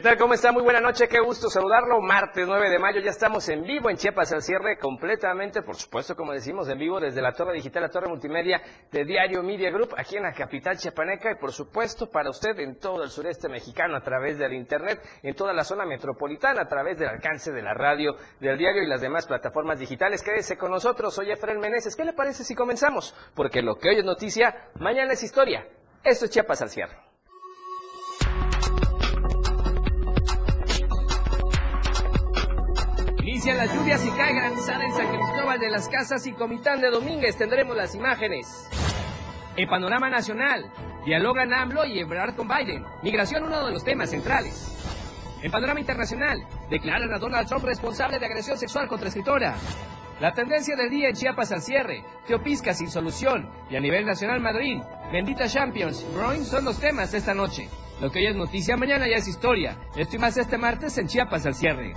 ¿Qué tal? ¿Cómo está? Muy buena noche, qué gusto saludarlo. Martes 9 de mayo, ya estamos en vivo en Chiapas al cierre, completamente, por supuesto, como decimos, en vivo desde la torre digital, la torre multimedia de Diario Media Group, aquí en la capital chiapaneca y por supuesto para usted en todo el sureste mexicano a través del internet, en toda la zona metropolitana a través del alcance de la radio, del diario y las demás plataformas digitales. Quédese con nosotros, soy Efraín Meneses. ¿Qué le parece si comenzamos? Porque lo que hoy es noticia, mañana es historia. Esto es Chiapas al cierre. Inician las lluvias y cae granizada en San Cristóbal de las Casas y Comitán de Domínguez. Tendremos las imágenes. En panorama nacional, dialogan AMLO y Ebrard con Biden. Migración uno de los temas centrales. En panorama internacional, declaran a Donald Trump responsable de agresión sexual contra escritora. La tendencia del día en Chiapas al cierre, Teopisca sin solución y a nivel nacional Madrid, Bendita Champions, Broing son los temas esta noche. Lo que hoy es noticia, mañana ya es historia. Esto más este martes en Chiapas al cierre.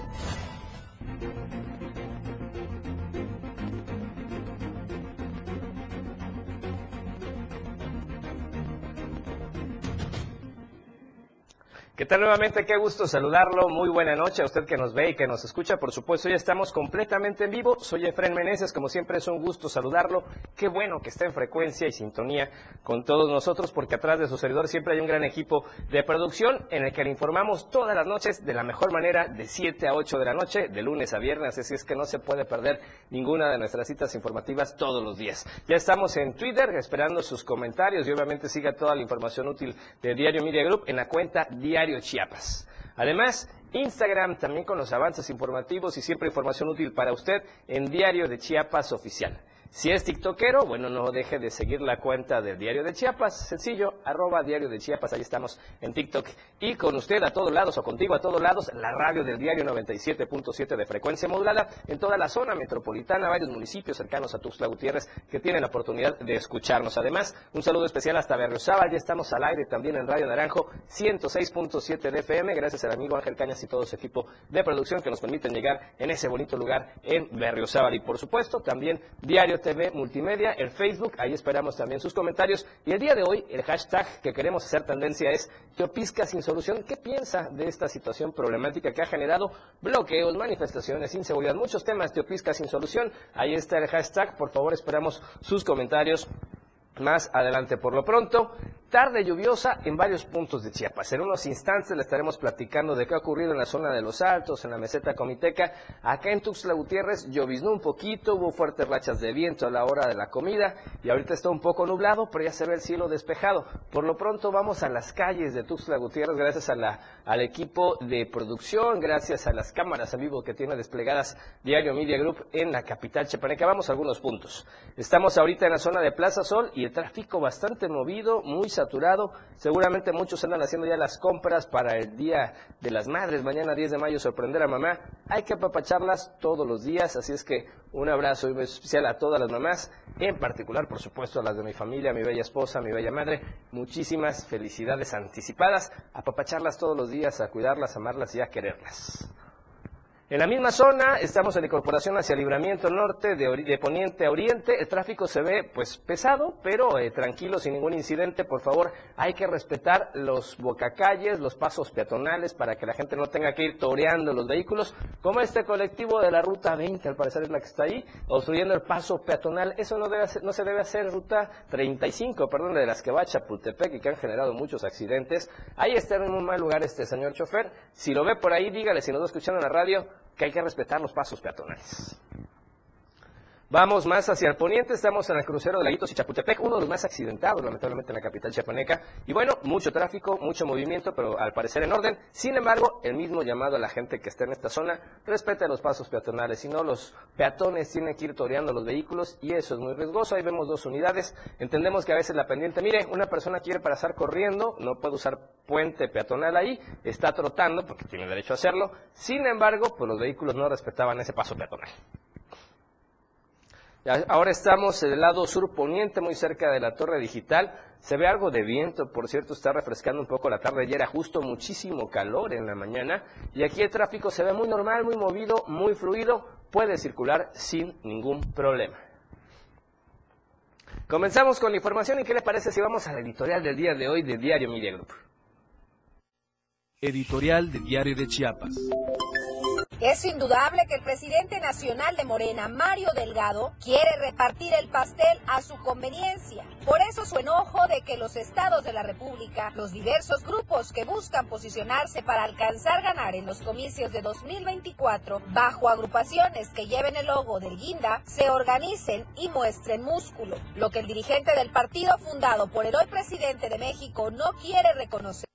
¿Qué tal nuevamente? Qué gusto saludarlo. Muy buena noche a usted que nos ve y que nos escucha. Por supuesto, ya estamos completamente en vivo. Soy Efren Meneses. Como siempre, es un gusto saludarlo. Qué bueno que está en frecuencia y sintonía con todos nosotros, porque atrás de su servidor siempre hay un gran equipo de producción en el que le informamos todas las noches de la mejor manera, de 7 a 8 de la noche, de lunes a viernes. Así es que no se puede perder ninguna de nuestras citas informativas todos los días. Ya estamos en Twitter esperando sus comentarios y obviamente siga toda la información útil de Diario Media Group en la cuenta Diario Chiapas. Además, Instagram también con los avances informativos y siempre información útil para usted en Diario de Chiapas Oficial. Si es tiktokero, bueno, no deje de seguir la cuenta del Diario de Chiapas, sencillo, arroba Diario de Chiapas, ahí estamos en TikTok. Y con usted a todos lados, o contigo a todos lados, la radio del Diario 97.7 de frecuencia modulada en toda la zona metropolitana, varios municipios cercanos a Tuxtla Gutiérrez que tienen la oportunidad de escucharnos. Además, un saludo especial hasta Berriozábal, ya estamos al aire también en Radio Naranjo 106.7 de FM, gracias al amigo Ángel Cañas y todo su equipo de producción que nos permiten llegar en ese bonito lugar en Berriozábal. Y por supuesto, también Diario TV Multimedia, el Facebook, ahí esperamos también sus comentarios. Y el día de hoy, el hashtag que queremos hacer tendencia es Teopisca sin solución. ¿Qué piensa de esta situación problemática que ha generado bloqueos, manifestaciones, inseguridad, muchos temas Teopisca sin solución? Ahí está el hashtag, por favor esperamos sus comentarios más adelante. Por lo pronto, tarde lluviosa en varios puntos de Chiapas. En unos instantes le estaremos platicando de qué ha ocurrido en la zona de los Altos, en la meseta Comiteca. Acá en Tuxtla Gutiérrez lloviznó un poquito, hubo fuertes rachas de viento a la hora de la comida y ahorita está un poco nublado, pero ya se ve el cielo despejado. Por lo pronto vamos a las calles de Tuxtla Gutiérrez gracias al equipo de producción, gracias a las cámaras en vivo que tiene desplegadas Diario Media Group en la capital chiapaneca. Vamos a algunos puntos. Estamos ahorita en la zona de Plaza Sol y el tráfico bastante movido, muy saturado. Seguramente muchos andan haciendo ya las compras para el Día de las Madres, mañana 10 de mayo, sorprender a mamá. Hay que apapacharlas todos los días, así es que un abrazo especial a todas las mamás, en particular, por supuesto, a las de mi familia, a mi bella esposa, a mi bella madre. Muchísimas felicidades anticipadas, apapacharlas todos los días, a cuidarlas, amarlas y a quererlas. En la misma zona estamos en la incorporación hacia Libramiento Norte, de, de Poniente a Oriente. El tráfico se ve pues pesado, pero eh, tranquilo, sin ningún incidente. Por favor, hay que respetar los bocacalles, los pasos peatonales para que la gente no tenga que ir toreando los vehículos, como este colectivo de la Ruta 20, al parecer es la que está ahí, obstruyendo el paso peatonal. Eso no, debe no se debe hacer Ruta 35, perdón, de las que va a Chapultepec y que han generado muchos accidentes. Ahí está en un mal lugar este señor chofer. Si lo ve por ahí, dígale, si nos está escuchando en la radio, que hay que respetar los pasos peatonales. Vamos más hacia el poniente, estamos en el crucero de Laguitos y Chapultepec, uno de los más accidentados, lamentablemente, en la capital chiapaneca. Y bueno, mucho tráfico, mucho movimiento, pero al parecer en orden. Sin embargo, el mismo llamado a la gente que esté en esta zona, respete los pasos peatonales, si no, los peatones tienen que ir toreando los vehículos y eso es muy riesgoso. Ahí vemos dos unidades. Entendemos que a veces la pendiente, mire, una persona quiere pasar corriendo, no puede usar puente peatonal ahí, está trotando porque tiene derecho a hacerlo. Sin embargo, pues los vehículos no respetaban ese paso peatonal. Ahora estamos en el lado sur poniente, muy cerca de la torre digital. Se ve algo de viento, por cierto, está refrescando un poco la tarde. Ayer era justo muchísimo calor en la mañana. Y aquí el tráfico se ve muy normal, muy movido, muy fluido. Puede circular sin ningún problema. Comenzamos con la información y qué le parece si vamos a la editorial del día de hoy de Diario Media Group. Editorial de Diario de Chiapas. Es indudable que el presidente nacional de Morena, Mario Delgado, quiere repartir el pastel a su conveniencia. Por eso su enojo de que los estados de la República, los diversos grupos que buscan posicionarse para alcanzar ganar en los comicios de 2024 bajo agrupaciones que lleven el logo del guinda, se organicen y muestren músculo. Lo que el dirigente del partido fundado por el hoy presidente de México no quiere reconocer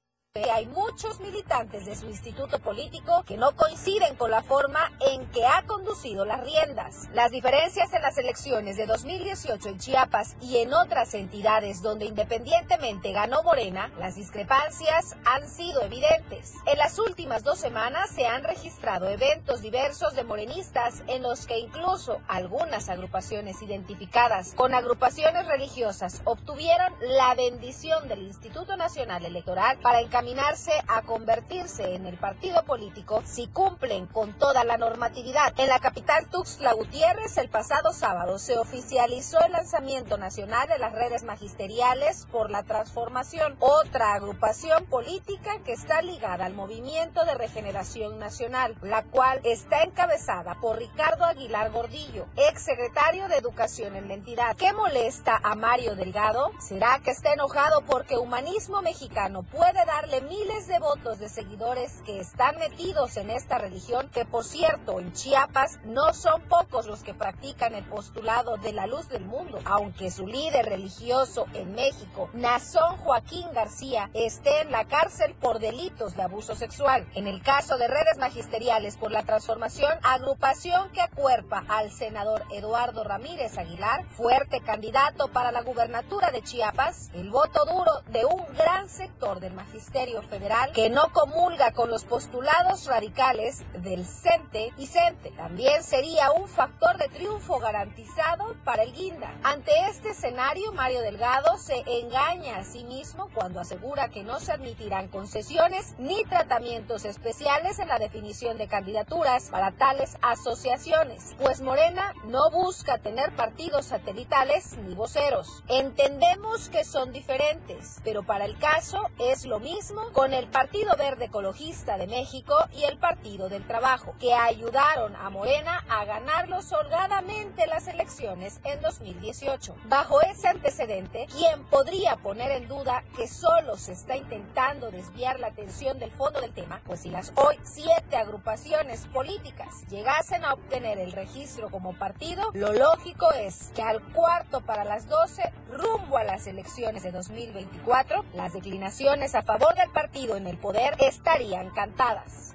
hay muchos militantes de su instituto político que no coinciden con la forma en que ha conducido las riendas. Las diferencias en las elecciones de 2018 en Chiapas y en otras entidades donde independientemente ganó Morena, las discrepancias han sido evidentes. En las últimas dos semanas se han registrado eventos diversos de morenistas en los que incluso algunas agrupaciones identificadas con agrupaciones religiosas obtuvieron la bendición del Instituto Nacional Electoral para encaminar a convertirse en el partido político si cumplen con toda la normatividad. En la capital Tuxtla Gutiérrez, el pasado sábado se oficializó el lanzamiento nacional de las redes magisteriales por la transformación, otra agrupación política que está ligada al movimiento de regeneración nacional, la cual está encabezada por Ricardo Aguilar Gordillo, ex secretario de Educación en la entidad. ¿Qué molesta a Mario Delgado? ¿Será que está enojado porque Humanismo Mexicano puede darle miles de votos de seguidores que están metidos en esta religión, que por cierto en Chiapas no son pocos los que practican el postulado de la luz del mundo, aunque su líder religioso en México, Nazón Joaquín García, esté en la cárcel por delitos de abuso sexual. En el caso de redes magisteriales por la transformación, agrupación que acuerpa al senador Eduardo Ramírez Aguilar, fuerte candidato para la gubernatura de Chiapas, el voto duro de un gran sector del magisterio Federal que no comulga con los postulados radicales del CENTE y CENTE. También sería un factor de triunfo garantizado para el Guinda. Ante este escenario, Mario Delgado se engaña a sí mismo cuando asegura que no se admitirán concesiones ni tratamientos especiales en la definición de candidaturas para tales asociaciones, pues Morena no busca tener partidos satelitales ni voceros. Entendemos que son diferentes, pero para el caso es lo mismo con el Partido Verde Ecologista de México y el Partido del Trabajo, que ayudaron a Morena a ganarlos holgadamente las elecciones en 2018. Bajo ese antecedente, ¿quién podría poner en duda que solo se está intentando desviar la atención del fondo del tema? Pues si las hoy siete agrupaciones políticas llegasen a obtener el registro como partido, lo lógico es que al cuarto para las 12, rumbo a las elecciones de 2024, las declinaciones a favor del partido en el poder estarían cantadas.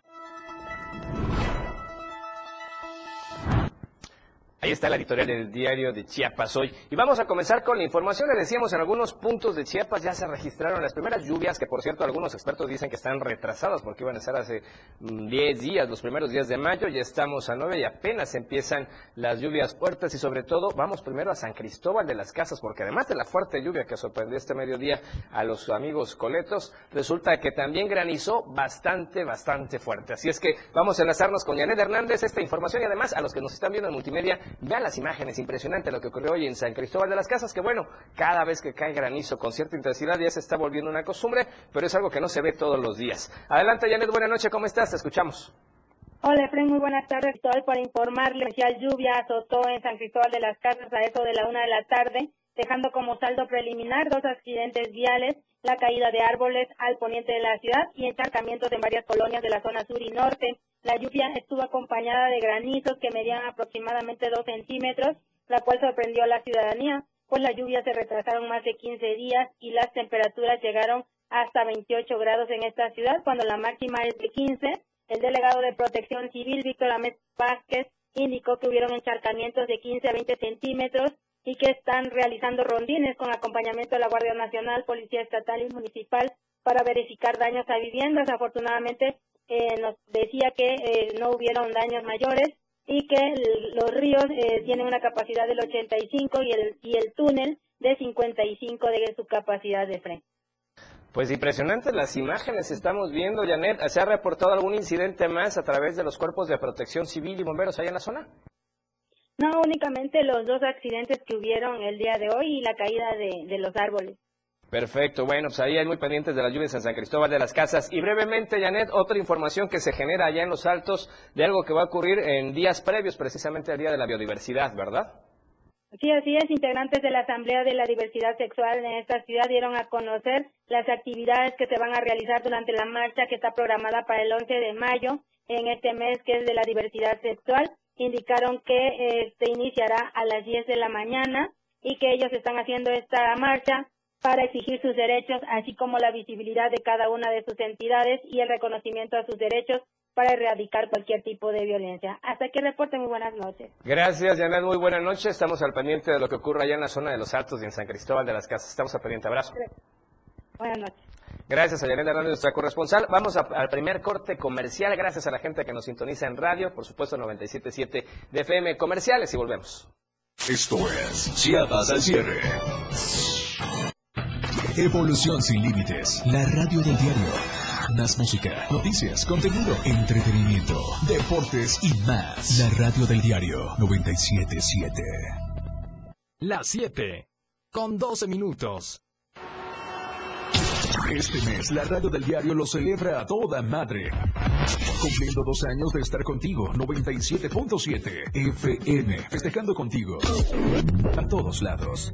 Ahí está la editorial del diario de Chiapas hoy. Y vamos a comenzar con la información. Le decíamos, en algunos puntos de Chiapas ya se registraron las primeras lluvias, que por cierto algunos expertos dicen que están retrasadas porque iban a estar hace 10 mm, días, los primeros días de mayo. Ya estamos a 9 y apenas empiezan las lluvias fuertes y sobre todo vamos primero a San Cristóbal de las Casas porque además de la fuerte lluvia que sorprendió este mediodía a los amigos coletos, resulta que también granizó bastante, bastante fuerte. Así es que vamos a enlazarnos con Janet Hernández esta información y además a los que nos están viendo en multimedia Vean las imágenes, impresionante lo que ocurrió hoy en San Cristóbal de las Casas, que bueno, cada vez que cae granizo con cierta intensidad ya se está volviendo una costumbre, pero es algo que no se ve todos los días. Adelante, Janet, buena noche, ¿cómo estás? Te escuchamos. Hola, Efraín, muy buenas tardes. Estoy por informarle. Especial lluvia azotó en San Cristóbal de las Casas a eso de la una de la tarde, dejando como saldo preliminar dos accidentes viales, la caída de árboles al poniente de la ciudad y encharcamientos en varias colonias de la zona sur y norte. La lluvia estuvo acompañada de granizos que medían aproximadamente dos centímetros, la cual sorprendió a la ciudadanía, pues las lluvias se retrasaron más de 15 días y las temperaturas llegaron hasta 28 grados en esta ciudad, cuando la máxima es de 15. El delegado de Protección Civil, Víctor Amet Vázquez, indicó que hubieron encharcamientos de 15 a 20 centímetros y que están realizando rondines con acompañamiento de la Guardia Nacional, Policía Estatal y Municipal para verificar daños a viviendas. Afortunadamente, eh, nos decía que eh, no hubieron daños mayores y que los ríos eh, tienen una capacidad del 85 y el, y el túnel de 55 de su capacidad de freno. Pues impresionantes las imágenes estamos viendo, Janet. ¿Se ha reportado algún incidente más a través de los cuerpos de protección civil y bomberos allá en la zona? No, únicamente los dos accidentes que hubieron el día de hoy y la caída de, de los árboles. Perfecto, bueno, pues ahí hay muy pendientes de las lluvias en San Cristóbal de las Casas. Y brevemente, Janet, otra información que se genera allá en los altos de algo que va a ocurrir en días previos, precisamente al Día de la Biodiversidad, ¿verdad? Sí, así es. Integrantes de la Asamblea de la Diversidad Sexual en esta ciudad dieron a conocer las actividades que se van a realizar durante la marcha que está programada para el 11 de mayo en este mes, que es de la diversidad sexual. Indicaron que eh, se iniciará a las 10 de la mañana y que ellos están haciendo esta marcha para exigir sus derechos, así como la visibilidad de cada una de sus entidades y el reconocimiento a sus derechos para erradicar cualquier tipo de violencia. Hasta aquí reporte, muy buenas noches. Gracias, Janet, muy buenas noches. Estamos al pendiente de lo que ocurre allá en la zona de los Altos y en San Cristóbal de las Casas. Estamos al pendiente. Abrazo. Buenas noches. Gracias a Janet Hernández, nuestra corresponsal. Vamos al primer corte comercial. Gracias a la gente que nos sintoniza en radio, por supuesto 97.7 de FM Comerciales y volvemos. Esto es Chiapas al cierre. Evolución sin límites. La radio del diario. Más música, noticias, contenido, entretenimiento, deportes y más. La radio del diario 977. Las 7. Con 12 minutos. Este mes, la radio del diario lo celebra a toda madre. Cumpliendo dos años de estar contigo, 97.7 FM, festejando contigo. A todos lados.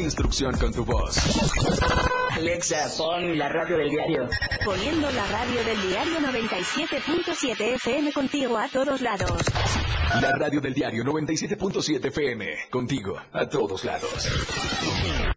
instrucción con tu voz. Alexa, pon la radio del diario. Poniendo la radio del diario 97.7 FM contigo a todos lados. La radio del diario 97.7 FM. Contigo, a todos lados.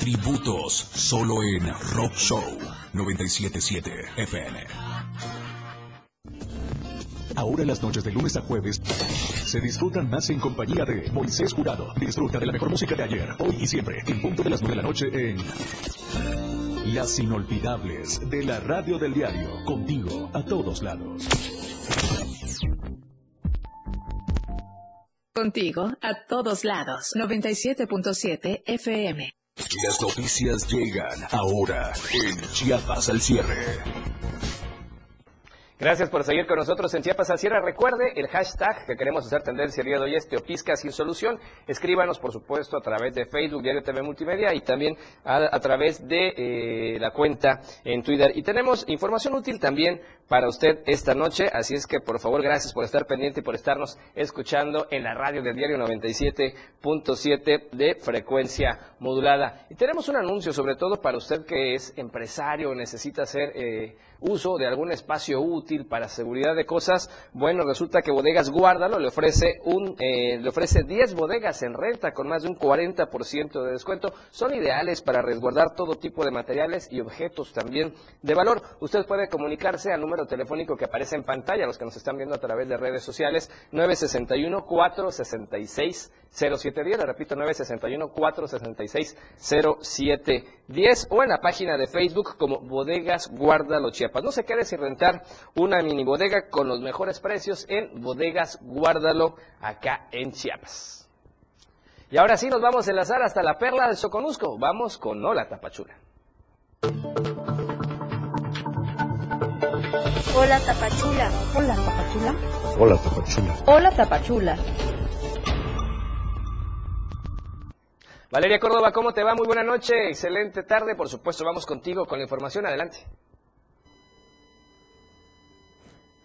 Tributos solo en Rock Show 977 FM. Ahora las noches de lunes a jueves se disfrutan más en compañía de Moisés Jurado. Disfruta de la mejor música de ayer, hoy y siempre, en punto de las 9 de la noche en Las Inolvidables de la Radio del Diario. Contigo a todos lados. Contigo a todos lados. 97.7 FM. Las noticias llegan ahora en Chiapas al cierre. Gracias por seguir con nosotros en Chiapas al cierre. Recuerde el hashtag que queremos hacer tendencia el día de hoy es Teopisca sin solución. Escríbanos, por supuesto, a través de Facebook, Diario TV Multimedia y también a, través de eh, la cuenta en Twitter. Y tenemos información útil también para usted esta noche, así es que por favor, gracias por estar pendiente y por estarnos escuchando en la radio del diario 97.7 de frecuencia modulada. Y tenemos un anuncio sobre todo para usted que es empresario, necesita hacer eh, uso de algún espacio útil para seguridad de cosas. Bueno, resulta que Bodegas Guárdalo le ofrece un eh, le ofrece 10 bodegas en renta con más de un 40% de descuento. Son ideales para resguardar todo tipo de materiales y objetos también de valor. Usted puede comunicarse al número telefónico que aparece en pantalla, los que nos están viendo a través de redes sociales, 961 466 0710, le repito, 961 466 0710 o en la página de Facebook como Bodegas Guárdalo Chiapas. No se quede sin rentar una mini bodega con los mejores precios en Bodegas Guárdalo acá en Chiapas. Y ahora sí nos vamos a enlazar hasta la perla del Soconusco. Vamos con Hola Tapachula. Hola Tapachula. Hola Tapachula. Hola Tapachula. Hola Tapachula. Valeria Córdoba, ¿cómo te va? Muy buena noche, excelente tarde. Por supuesto, vamos contigo con la información. Adelante.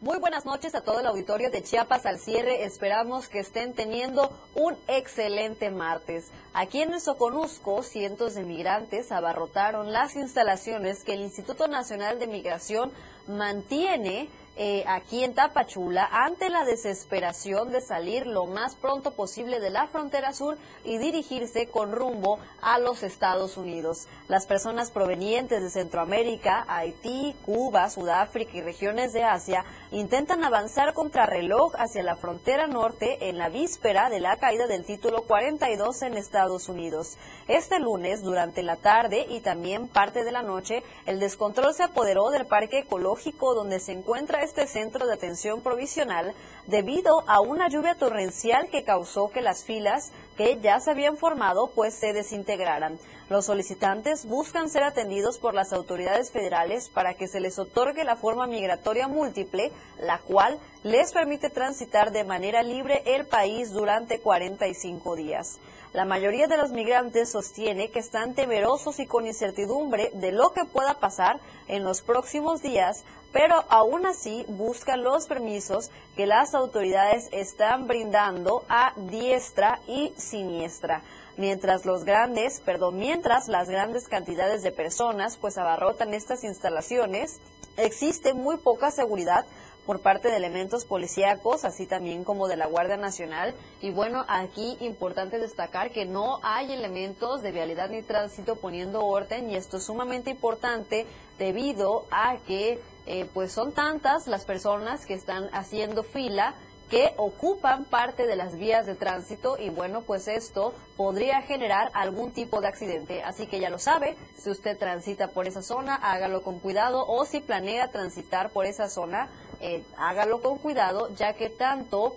Muy buenas noches a todo el auditorio de Chiapas al cierre. Esperamos que estén teniendo un excelente martes. Aquí en Soconusco, cientos de migrantes abarrotaron las instalaciones que el Instituto Nacional de Migración mantiene eh, aquí en Tapachula ante la desesperación de salir lo más pronto posible de la frontera sur y dirigirse con rumbo a los Estados Unidos. Las personas provenientes de Centroamérica, Haití, Cuba, Sudáfrica y regiones de Asia intentan avanzar contra reloj hacia la frontera norte en la víspera de la caída del título 42 en Estados Unidos. Este lunes, durante la tarde y también parte de la noche, el descontrol se apoderó del parque ecológico donde se encuentra este centro de atención provisional debido a una lluvia torrencial que causó que las filas que ya se habían formado pues se desintegraran. Los solicitantes buscan ser atendidos por las autoridades federales para que se les otorgue la forma migratoria múltiple, la cual les permite transitar de manera libre el país durante 45 días. La mayoría de los migrantes sostiene que están temerosos y con incertidumbre de lo que pueda pasar en los próximos días, pero aún así buscan los permisos que las autoridades están brindando a diestra y siniestra. Mientras los grandes, perdón, mientras las grandes cantidades de personas pues abarrotan estas instalaciones, existe muy poca seguridad por parte de elementos policíacos, así también como de la Guardia Nacional. Y bueno, aquí importante destacar que no hay elementos de vialidad ni tránsito poniendo orden y esto es sumamente importante debido a que eh, pues son tantas las personas que están haciendo fila que ocupan parte de las vías de tránsito y bueno, pues esto podría generar algún tipo de accidente. Así que ya lo sabe, si usted transita por esa zona, hágalo con cuidado o si planea transitar por esa zona, eh, hágalo con cuidado, ya que tanto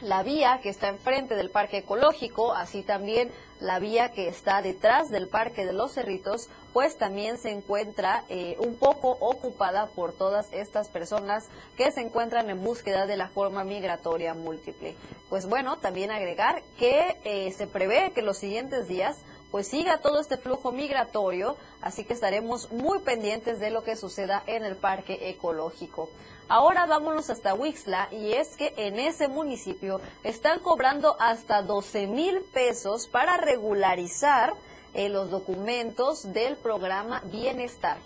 la vía que está enfrente del parque ecológico, así también la vía que está detrás del parque de los cerritos, pues también se encuentra eh, un poco ocupada por todas estas personas que se encuentran en búsqueda de la forma migratoria múltiple. Pues bueno, también agregar que eh, se prevé que los siguientes días pues siga todo este flujo migratorio, así que estaremos muy pendientes de lo que suceda en el parque ecológico. Ahora vámonos hasta Wixla y es que en ese municipio están cobrando hasta 12 mil pesos para regularizar eh, los documentos del programa Bienestar.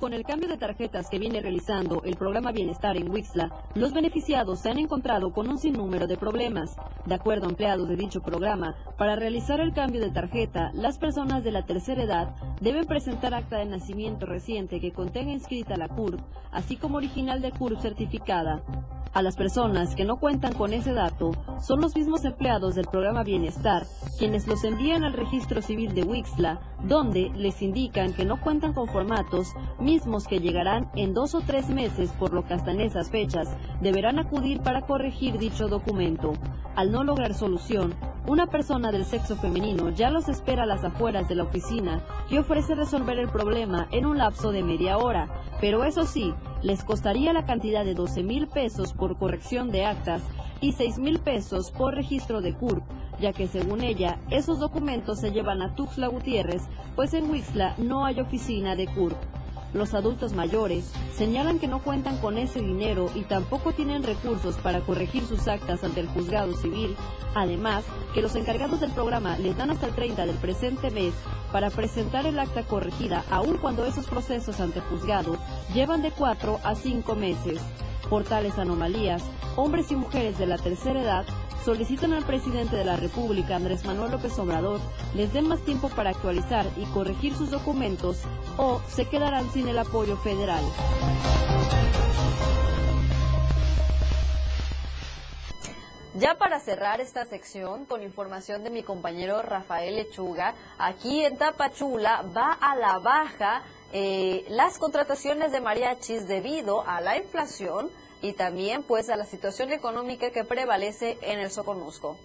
Con el cambio de tarjetas que viene realizando el programa Bienestar en Wixla, los beneficiados se han encontrado con un sinnúmero de problemas. De acuerdo a empleados de dicho programa, para realizar el cambio de tarjeta, las personas de la tercera edad deben presentar acta de nacimiento reciente que contenga inscrita la CURP, así como original de CURP certificada. A las personas que no cuentan con ese dato son los mismos empleados del programa Bienestar quienes los envían al registro civil de Wixla, donde les indican que no cuentan con formatos mismos que llegarán en dos o tres meses, por lo que hasta en esas fechas deberán acudir para corregir dicho documento. Al no lograr solución, una persona del sexo femenino ya los espera a las afueras de la oficina y ofrece resolver el problema en un lapso de media hora, pero eso sí, les costaría la cantidad de 12 mil pesos por corrección de actas y 6 mil pesos por registro de CURP, ya que según ella, esos documentos se llevan a Tuxtla Gutiérrez, pues en Huixla no hay oficina de CURP. Los adultos mayores señalan que no cuentan con ese dinero y tampoco tienen recursos para corregir sus actas ante el juzgado civil. Además, que los encargados del programa les dan hasta el 30 del presente mes para presentar el acta corregida, aun cuando esos procesos ante juzgado llevan de 4 a 5 meses. Por tales anomalías, hombres y mujeres de la tercera edad solicitan al presidente de la República, Andrés Manuel López Obrador, les den más tiempo para actualizar y corregir sus documentos o se quedarán sin el apoyo federal. Ya para cerrar esta sección con información de mi compañero Rafael Lechuga, aquí en Tapachula va a la baja eh, las contrataciones de mariachis debido a la inflación y también pues a la situación económica que prevalece en el Soconusco.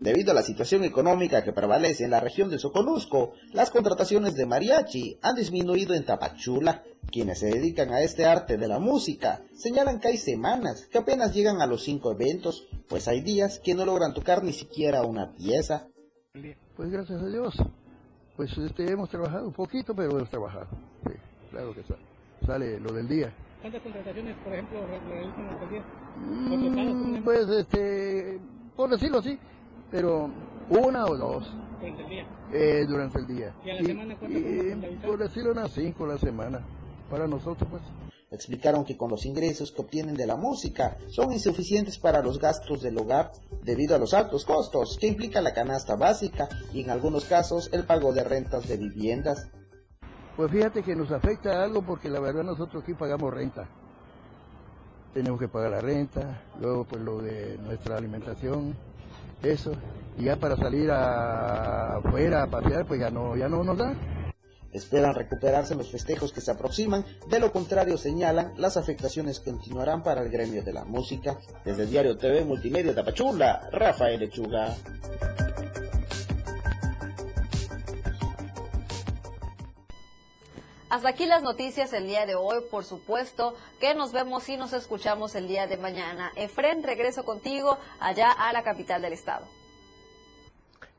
Debido a la situación económica que prevalece en la región de Soconusco, las contrataciones de mariachi han disminuido en Tapachula. Quienes se dedican a este arte de la música señalan que hay semanas que apenas llegan a los cinco eventos, pues hay días que no logran tocar ni siquiera una pieza. Pues gracias a Dios, pues este, hemos trabajado un poquito, pero hemos trabajado. Sí, claro que sale, sale lo del día. ¿Cuántas contrataciones, por ejemplo, realizan al día? Mm, pues, este, por decirlo así, pero una o dos. ¿Durante el día? Eh, durante el día. ¿Y a la semana cuántas Por decirlo unas cinco a la semana, para nosotros pues. Explicaron que con los ingresos que obtienen de la música son insuficientes para los gastos del hogar debido a los altos costos que implica la canasta básica y en algunos casos el pago de rentas de viviendas. Pues fíjate que nos afecta algo porque la verdad nosotros aquí pagamos renta. Tenemos que pagar la renta, luego pues lo de nuestra alimentación, eso. Y ya para salir afuera a pasear pues ya no, ya no nos da. Esperan recuperarse los festejos que se aproximan, de lo contrario señalan las afectaciones continuarán para el gremio de la música. Desde el Diario TV Multimedia Tapachula, Rafael Lechuga. Hasta aquí las noticias el día de hoy. Por supuesto que nos vemos y nos escuchamos el día de mañana. Efren, regreso contigo allá a la capital del estado.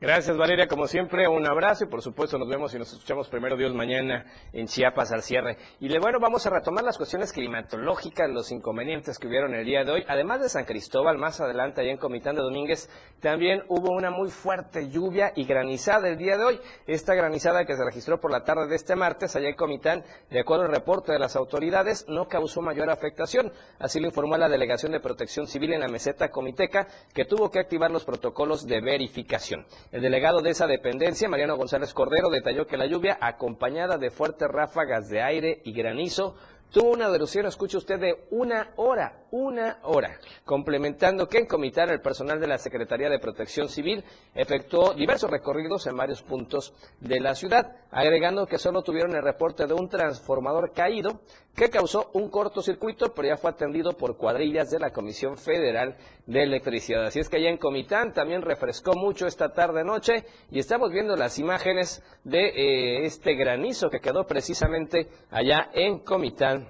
Gracias Valeria, como siempre, un abrazo y por supuesto nos vemos y nos escuchamos primero Dios mañana en Chiapas al cierre. Y de bueno, vamos a retomar las cuestiones climatológicas, los inconvenientes que hubieron el día de hoy. Además de San Cristóbal, más adelante allá en Comitán de Domínguez, también hubo una muy fuerte lluvia y granizada el día de hoy. Esta granizada que se registró por la tarde de este martes allá en Comitán, de acuerdo al reporte de las autoridades, no causó mayor afectación. Así lo informó la Delegación de Protección Civil en la meseta comiteca, que tuvo que activar los protocolos de verificación. El delegado de esa dependencia, Mariano González Cordero, detalló que la lluvia, acompañada de fuertes ráfagas de aire y granizo, tuvo una duración, escuche usted, de una hora, una hora, complementando que en Comitán el personal de la Secretaría de Protección Civil efectuó diversos recorridos en varios puntos de la ciudad, agregando que solo tuvieron el reporte de un transformador caído que causó un cortocircuito, pero ya fue atendido por cuadrillas de la Comisión Federal de Electricidad. Así es que allá en Comitán también refrescó mucho esta tarde-noche y estamos viendo las imágenes de eh, este granizo que quedó precisamente allá en Comitán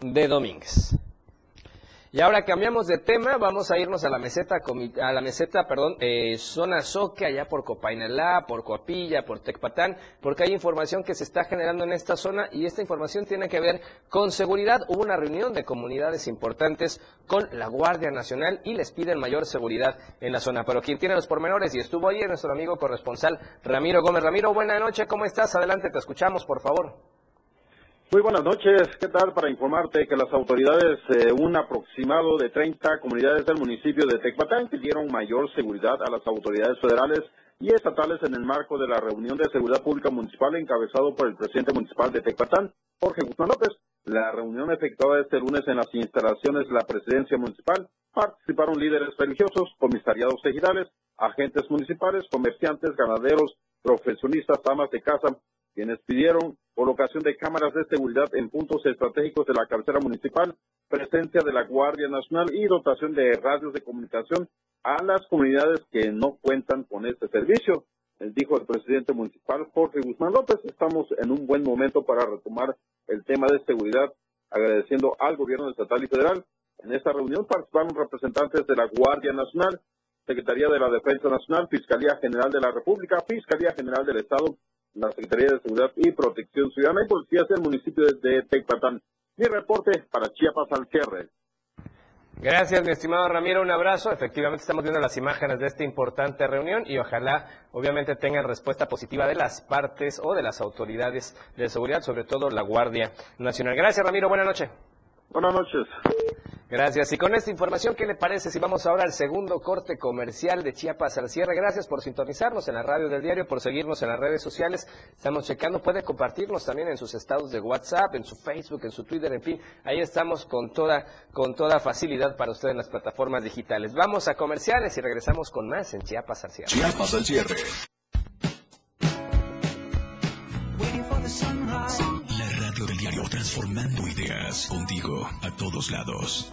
de Domínguez. Y ahora cambiamos de tema, vamos a irnos a la meseta, a la meseta, perdón, eh, zona Soque, allá por Copainalá, por Coapilla, por Tecpatán, porque hay información que se está generando en esta zona y esta información tiene que ver con seguridad. Hubo una reunión de comunidades importantes con la Guardia Nacional y les piden mayor seguridad en la zona. Pero quien tiene los pormenores y estuvo ahí es nuestro amigo corresponsal Ramiro Gómez. Ramiro, buena noche, ¿cómo estás? Adelante, te escuchamos, por favor. Muy buenas noches. ¿Qué tal? Para informarte que las autoridades, eh, un aproximado de 30 comunidades del municipio de Tecpatán, pidieron mayor seguridad a las autoridades federales y estatales en el marco de la reunión de seguridad pública municipal encabezado por el presidente municipal de Tecpatán, Jorge Guzmán López. La reunión efectuada este lunes en las instalaciones de la presidencia municipal participaron líderes religiosos, comisariados ejidales, agentes municipales, comerciantes, ganaderos, profesionistas, amas de casa, quienes pidieron colocación de cámaras de seguridad en puntos estratégicos de la cabecera municipal, presencia de la Guardia Nacional y dotación de radios de comunicación a las comunidades que no cuentan con este servicio. Dijo el presidente municipal Jorge Guzmán López, estamos en un buen momento para retomar el tema de seguridad, agradeciendo al gobierno estatal y federal. En esta reunión participaron representantes de la Guardia Nacional, Secretaría de la Defensa Nacional, Fiscalía General de la República, Fiscalía General del Estado, la Secretaría de Seguridad y Protección Ciudadana y Policías del municipio de Tecpatán. Mi reporte para Chiapas al cierre. Gracias, mi estimado Ramiro. Un abrazo. Efectivamente, estamos viendo las imágenes de esta importante reunión y ojalá, obviamente, tengan respuesta positiva de las partes o de las autoridades de seguridad, sobre todo la Guardia Nacional. Gracias, Ramiro. Buenas noches. Buenas noches. Gracias. Y con esta información, ¿qué le parece si vamos ahora al segundo corte comercial de Chiapas al cierre? Gracias por sintonizarnos en la radio del diario, por seguirnos en las redes sociales. Estamos checando, puede compartirnos también en sus estados de WhatsApp, en su Facebook, en su Twitter, en fin. Ahí estamos con toda, con toda facilidad para usted en las plataformas digitales. Vamos a comerciales y regresamos con más en Chiapas al cierre. Chiapas al cierre. Del diario transformando ideas contigo a todos lados.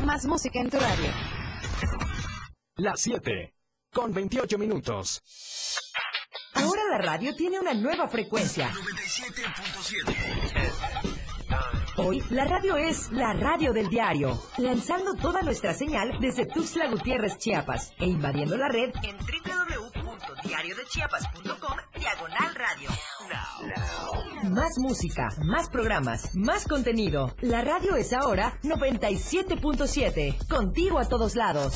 Más música en tu radio. Las 7 con 28 minutos. Ahora la radio tiene una nueva frecuencia. Hoy la radio es la radio del diario, lanzando toda nuestra señal desde Tuxtla Gutiérrez, Chiapas, e invadiendo la red en www.diariodechiapas.com diagonal radio. Más música, más programas, más contenido. La radio es ahora 97.7, contigo a todos lados.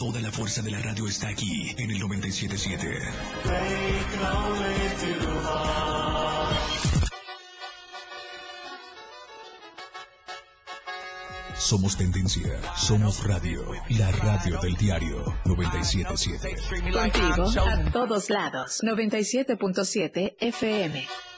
Toda la fuerza de la radio está aquí en el 97.7. Somos tendencia, somos radio, la radio del diario 977. Contigo a todos lados. 97.7 FM.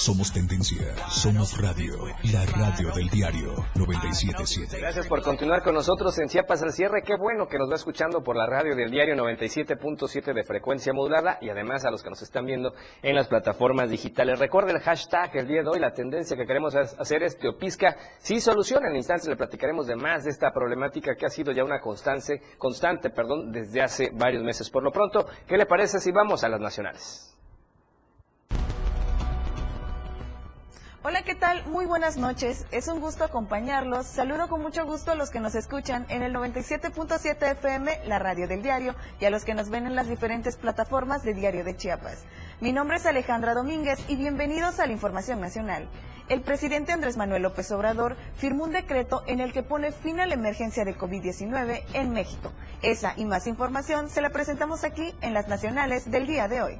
Somos tendencia, somos radio, la radio del diario 977. Gracias por continuar con nosotros en Chiapas al cierre. Qué bueno que nos va escuchando por la radio del diario 97.7 de frecuencia modulada y además a los que nos están viendo en las plataformas digitales. Recuerde el hashtag el día de hoy. La tendencia que queremos hacer es Teopisca. Sí, soluciona. En el instante le platicaremos de más de esta problemática que ha sido ya una constante, constante perdón, desde hace varios meses. Por lo pronto, ¿qué le parece si vamos a las nacionales? Hola, ¿qué tal? Muy buenas noches. Es un gusto acompañarlos. Saludo con mucho gusto a los que nos escuchan en el 97.7 FM, la radio del diario, y a los que nos ven en las diferentes plataformas de Diario de Chiapas. Mi nombre es Alejandra Domínguez y bienvenidos a la Información Nacional. El presidente Andrés Manuel López Obrador firmó un decreto en el que pone fin a la emergencia de COVID-19 en México. Esa y más información se la presentamos aquí en las nacionales del día de hoy.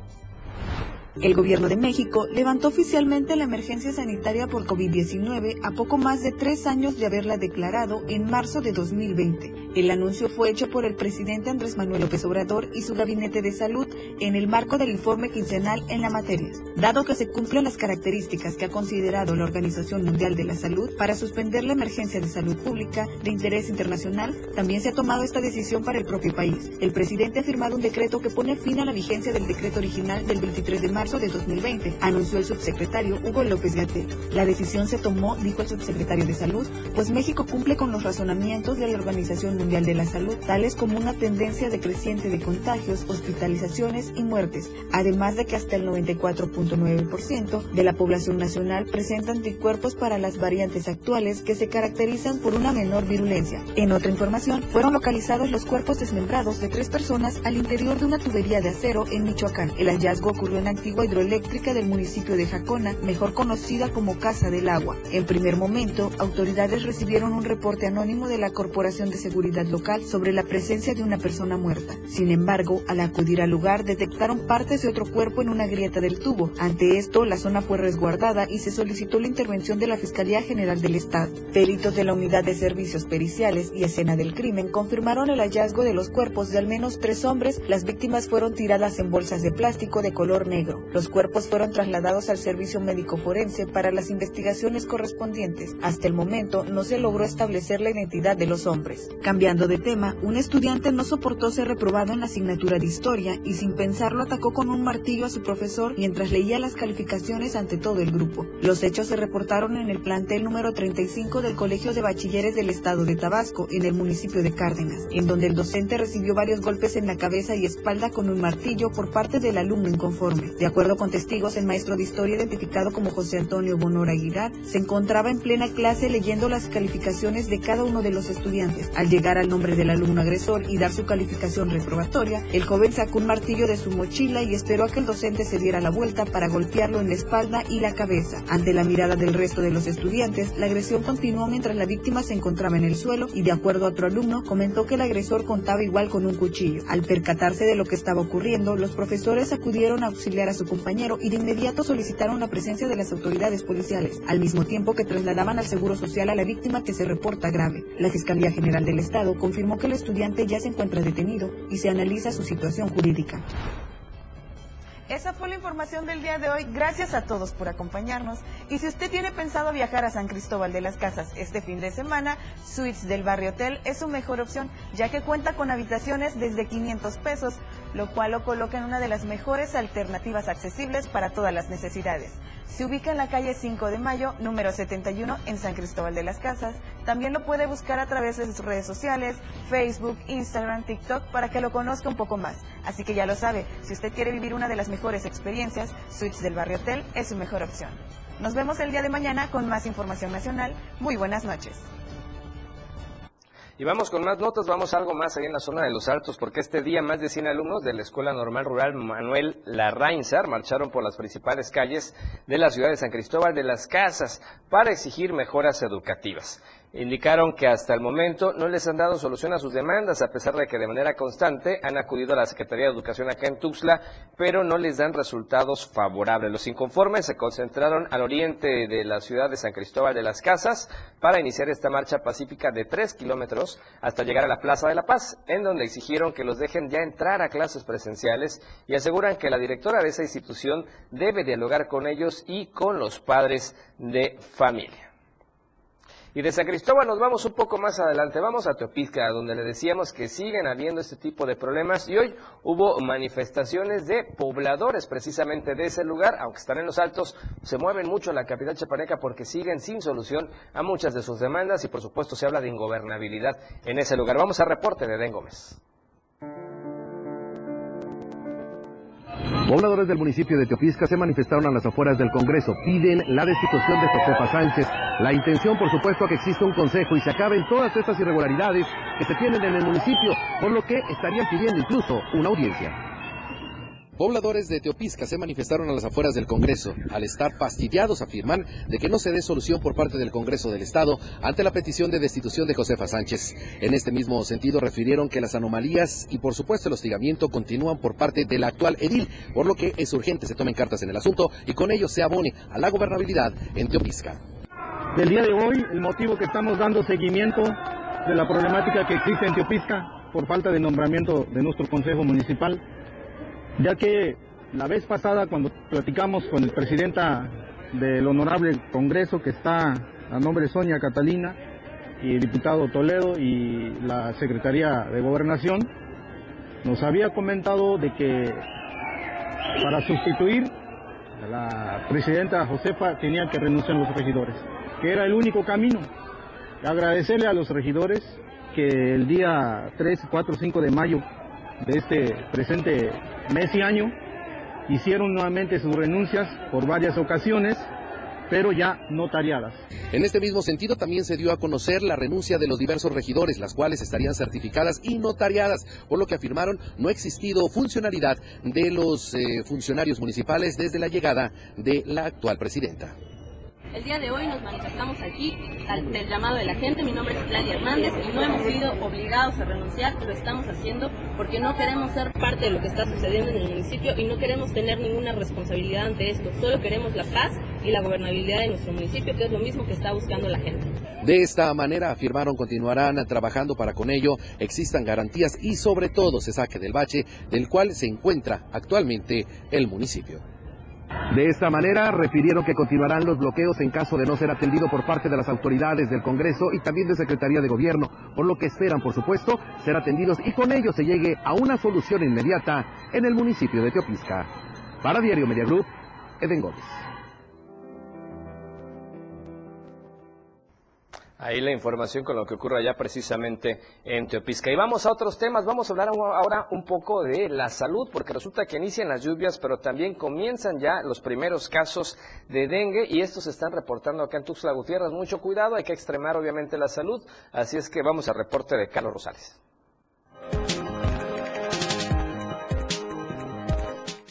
El gobierno de México levantó oficialmente la emergencia sanitaria por COVID-19 a poco más de tres años de haberla declarado en marzo de 2020. El anuncio fue hecho por el presidente Andrés Manuel López Obrador y su gabinete de salud en el marco del informe quincenal en la materia. Dado que se cumplen las características que ha considerado la Organización Mundial de la Salud para suspender la emergencia de salud pública de interés internacional, también se ha tomado esta decisión para el propio país. El presidente ha firmado un decreto que pone fin a la vigencia del decreto original del 23 de marzo marzo de 2020, anunció el subsecretario Hugo López Gatel. La decisión se tomó, dijo el subsecretario de Salud, pues México cumple con los razonamientos de la Organización Mundial de la Salud, tales como una tendencia decreciente de contagios, hospitalizaciones y muertes, además de que hasta el 94.9% de la población nacional presenta anticuerpos para las variantes actuales que se caracterizan por una menor virulencia. En otra información, fueron localizados los cuerpos desmembrados de tres personas al interior de una tubería de acero en Michoacán. El hallazgo ocurrió en actividad hidroeléctrica del municipio de Jacona, mejor conocida como Casa del Agua. En primer momento, autoridades recibieron un reporte anónimo de la Corporación de Seguridad Local sobre la presencia de una persona muerta. Sin embargo, al acudir al lugar detectaron partes de otro cuerpo en una grieta del tubo. Ante esto, la zona fue resguardada y se solicitó la intervención de la Fiscalía General del Estado. Peritos de la Unidad de Servicios Periciales y Escena del Crimen confirmaron el hallazgo de los cuerpos de al menos tres hombres. Las víctimas fueron tiradas en bolsas de plástico de color negro. Los cuerpos fueron trasladados al servicio médico forense para las investigaciones correspondientes. Hasta el momento no se logró establecer la identidad de los hombres. Cambiando de tema, un estudiante no soportó ser reprobado en la asignatura de historia y sin pensarlo atacó con un martillo a su profesor mientras leía las calificaciones ante todo el grupo. Los hechos se reportaron en el plantel número 35 del Colegio de Bachilleres del Estado de Tabasco, en el municipio de Cárdenas, en donde el docente recibió varios golpes en la cabeza y espalda con un martillo por parte del alumno inconforme. Acuerdo con testigos, el maestro de historia, identificado como José Antonio Bonora Aguilar, se encontraba en plena clase leyendo las calificaciones de cada uno de los estudiantes. Al llegar al nombre del alumno agresor y dar su calificación reprobatoria, el joven sacó un martillo de su mochila y esperó a que el docente se diera la vuelta para golpearlo en la espalda y la cabeza. Ante la mirada del resto de los estudiantes, la agresión continuó mientras la víctima se encontraba en el suelo y de acuerdo a otro alumno comentó que el agresor contaba igual con un cuchillo. Al percatarse de lo que estaba ocurriendo, los profesores acudieron a auxiliar a su compañero y de inmediato solicitaron la presencia de las autoridades policiales, al mismo tiempo que trasladaban al Seguro Social a la víctima que se reporta grave. La Fiscalía General del Estado confirmó que el estudiante ya se encuentra detenido y se analiza su situación jurídica. Esa fue la información del día de hoy. Gracias a todos por acompañarnos. Y si usted tiene pensado viajar a San Cristóbal de las Casas este fin de semana, Suites del Barrio Hotel es su mejor opción, ya que cuenta con habitaciones desde 500 pesos, lo cual lo coloca en una de las mejores alternativas accesibles para todas las necesidades. Se ubica en la calle 5 de Mayo, número 71, en San Cristóbal de las Casas. También lo puede buscar a través de sus redes sociales, Facebook, Instagram, TikTok, para que lo conozca un poco más. Así que ya lo sabe, si usted quiere vivir una de las mejores experiencias, Suites del Barrio Hotel es su mejor opción. Nos vemos el día de mañana con más información nacional. Muy buenas noches. Y vamos con más notas, vamos algo más ahí en la zona de los Altos, porque este día más de 100 alumnos de la Escuela Normal Rural Manuel Larrainzar marcharon por las principales calles de la ciudad de San Cristóbal de las Casas para exigir mejoras educativas. Indicaron que hasta el momento no les han dado solución a sus demandas, a pesar de que de manera constante han acudido a la Secretaría de Educación acá en Tuxtla, pero no les dan resultados favorables. Los inconformes se concentraron al oriente de la ciudad de San Cristóbal de las Casas para iniciar esta marcha pacífica de tres kilómetros hasta llegar a la Plaza de la Paz, en donde exigieron que los dejen ya entrar a clases presenciales y aseguran que la directora de esa institución debe dialogar con ellos y con los padres de familia. Y de San Cristóbal nos vamos un poco más adelante, vamos a Teopisca, donde le decíamos que siguen habiendo este tipo de problemas y hoy hubo manifestaciones de pobladores precisamente de ese lugar, aunque están en los altos, se mueven mucho en la capital chapaneca porque siguen sin solución a muchas de sus demandas y por supuesto se habla de ingobernabilidad en ese lugar. Vamos al reporte de Den Gómez. Pobladores del municipio de Teopisca se manifestaron a las afueras del Congreso. Piden la destitución de Josefa Sánchez. La intención, por supuesto, que exista un consejo y se acaben todas estas irregularidades que se tienen en el municipio, por lo que estarían pidiendo incluso una audiencia. Pobladores de Teopisca se manifestaron a las afueras del Congreso. Al estar fastidiados afirman de que no se dé solución por parte del Congreso del Estado ante la petición de destitución de Josefa Sánchez. En este mismo sentido refirieron que las anomalías y por supuesto el hostigamiento continúan por parte del actual edil, por lo que es urgente se tomen cartas en el asunto y con ello se abone a la gobernabilidad en Teopisca. Del día de hoy, el motivo que estamos dando seguimiento de la problemática que existe en Teopisca por falta de nombramiento de nuestro Consejo Municipal ya que la vez pasada cuando platicamos con el presidenta del honorable Congreso que está a nombre de Sonia Catalina y el diputado Toledo y la Secretaría de Gobernación, nos había comentado de que para sustituir a la presidenta Josefa tenían que renunciar los regidores, que era el único camino. Agradecerle a los regidores que el día 3, 4, 5 de mayo de este presente mes y año hicieron nuevamente sus renuncias por varias ocasiones pero ya notariadas. En este mismo sentido, también se dio a conocer la renuncia de los diversos regidores, las cuales estarían certificadas y notariadas, por lo que afirmaron no ha existido funcionalidad de los eh, funcionarios municipales desde la llegada de la actual presidenta. El día de hoy nos manifestamos aquí al, del llamado de la gente. Mi nombre es Claudia Hernández y no hemos sido obligados a renunciar, lo estamos haciendo porque no queremos ser parte de lo que está sucediendo en el municipio y no queremos tener ninguna responsabilidad ante esto. Solo queremos la paz y la gobernabilidad de nuestro municipio, que es lo mismo que está buscando la gente. De esta manera, afirmaron, continuarán trabajando para con ello existan garantías y sobre todo se saque del bache del cual se encuentra actualmente el municipio. De esta manera, refirieron que continuarán los bloqueos en caso de no ser atendido por parte de las autoridades del Congreso y también de Secretaría de Gobierno, por lo que esperan, por supuesto, ser atendidos y con ello se llegue a una solución inmediata en el municipio de Teopisca. Para Diario Media Group, Eden Gómez. Ahí la información con lo que ocurre allá precisamente en Teopisca. Y vamos a otros temas. Vamos a hablar ahora un poco de la salud, porque resulta que inician las lluvias, pero también comienzan ya los primeros casos de dengue y estos se están reportando acá en Tuxtla Gutiérrez. Mucho cuidado, hay que extremar obviamente la salud. Así es que vamos al reporte de Carlos Rosales.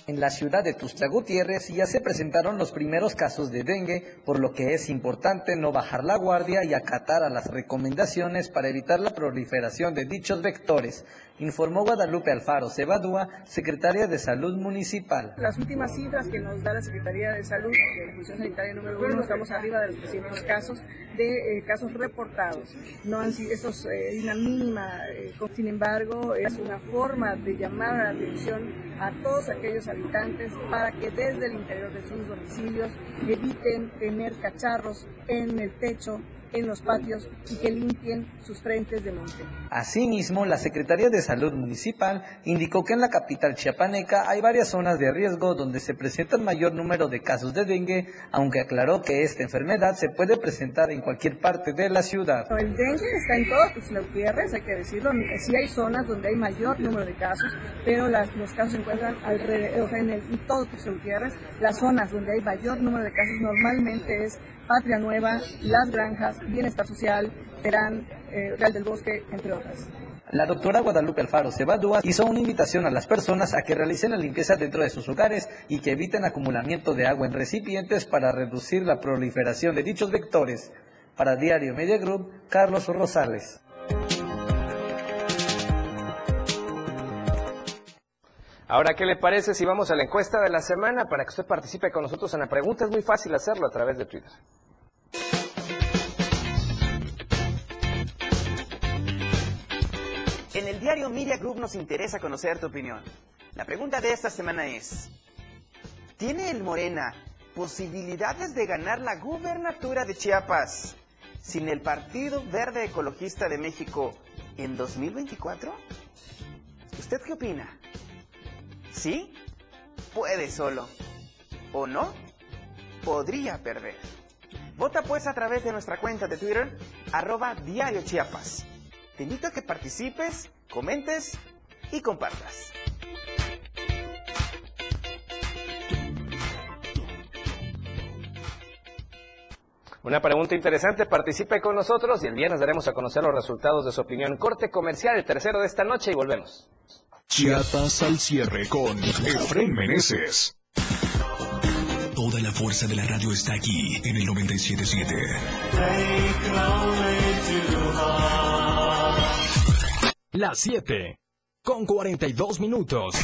En la ciudad de Tuxtla Gutiérrez ya se presentaron los primeros casos de dengue, por lo que es importante no bajar la guardia y acatar a las recomendaciones para evitar la proliferación de dichos vectores, informó Guadalupe Alfaro Cebadúa, secretaria de Salud Municipal. Las últimas cifras que nos da la Secretaría de Salud, de la Función Sanitaria número uno, estamos arriba de los 300 casos de eh, casos reportados. No han sido, esos, eh, una mínima, eh, sin embargo, es una forma de llamar la atención a todos aquellos habitantes para que desde el interior de sus domicilios eviten tener cacharros en el techo en los patios y que limpien sus frentes de monte. Asimismo, la Secretaría de Salud Municipal indicó que en la capital chiapaneca hay varias zonas de riesgo donde se presentan mayor número de casos de dengue, aunque aclaró que esta enfermedad se puede presentar en cualquier parte de la ciudad. El dengue está en todas las tierras, hay que decirlo, sí hay zonas donde hay mayor número de casos, pero las, los casos se encuentran alrededor, o sea, en, el, en todo Gutiérrez, las zonas donde hay mayor número de casos normalmente es Patria Nueva, Las Granjas, Bienestar Social, Terán, eh, Real del Bosque, entre otras. La doctora Guadalupe Alfaro Cebadúa hizo una invitación a las personas a que realicen la limpieza dentro de sus hogares y que eviten acumulamiento de agua en recipientes para reducir la proliferación de dichos vectores. Para Diario Media Group, Carlos Rosales. Ahora, ¿qué le parece si vamos a la encuesta de la semana para que usted participe con nosotros en la pregunta? Es muy fácil hacerlo a través de Twitter. En el diario Media Group nos interesa conocer tu opinión. La pregunta de esta semana es, ¿tiene el Morena posibilidades de ganar la gubernatura de Chiapas sin el Partido Verde Ecologista de México en 2024? ¿Usted qué opina? ¿Sí? Puede solo. ¿O no? Podría perder. Vota pues a través de nuestra cuenta de Twitter, arroba Diario Chiapas. Te invito a que participes, comentes y compartas. Una pregunta interesante, participe con nosotros y el viernes daremos a conocer los resultados de su opinión. Corte comercial, el tercero de esta noche y volvemos. Chiapas al cierre con Efren Meneses. Toda la fuerza de la radio está aquí en el 977. Las 7 con 42 minutos.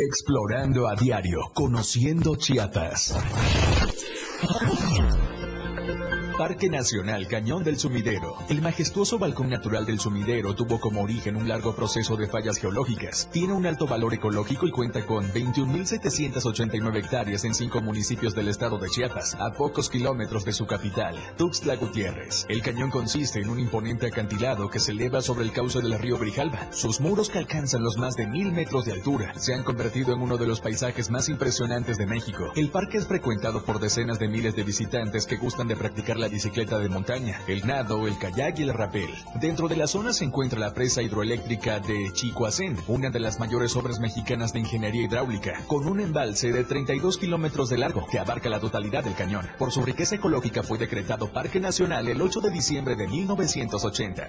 Explorando a diario, conociendo Chiapas. Parque Nacional Cañón del Sumidero. El majestuoso balcón natural del Sumidero tuvo como origen un largo proceso de fallas geológicas. Tiene un alto valor ecológico y cuenta con 21.789 hectáreas en cinco municipios del estado de Chiapas, a pocos kilómetros de su capital, Tuxtla Gutiérrez. El cañón consiste en un imponente acantilado que se eleva sobre el cauce del río Grijalba. Sus muros que alcanzan los más de mil metros de altura se han convertido en uno de los paisajes más impresionantes de México. El parque es frecuentado por decenas de miles de visitantes que gustan de practicar la la bicicleta de montaña, el nado, el kayak y el rapel. Dentro de la zona se encuentra la presa hidroeléctrica de Chicoacén, una de las mayores obras mexicanas de ingeniería hidráulica, con un embalse de 32 kilómetros de largo que abarca la totalidad del cañón. Por su riqueza ecológica fue decretado Parque Nacional el 8 de diciembre de 1980.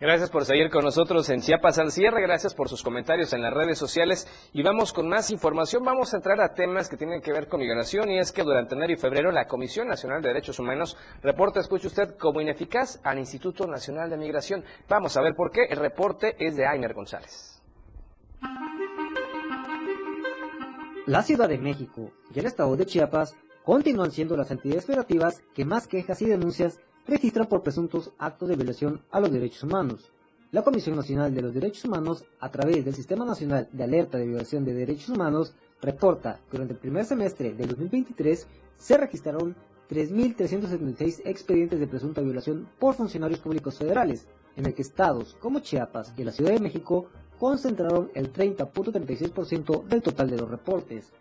Gracias por seguir con nosotros en Chiapas al cierre, gracias por sus comentarios en las redes sociales y vamos con más información, vamos a entrar a temas que tienen que ver con migración y es que durante enero y febrero la Comisión Nacional de Derechos Humanos reporta, escuche usted, como ineficaz al Instituto Nacional de Migración. Vamos a ver por qué, el reporte es de Ainer González. La Ciudad de México y el Estado de Chiapas continúan siendo las entidades federativas que más quejas y denuncias registran por presuntos actos de violación a los derechos humanos. La Comisión Nacional de los Derechos Humanos, a través del Sistema Nacional de Alerta de Violación de Derechos Humanos, reporta que durante el primer semestre del 2023 se registraron 3.376 expedientes de presunta violación por funcionarios públicos federales, en el que estados como Chiapas y la Ciudad de México concentraron el 30.36% del total de los reportes.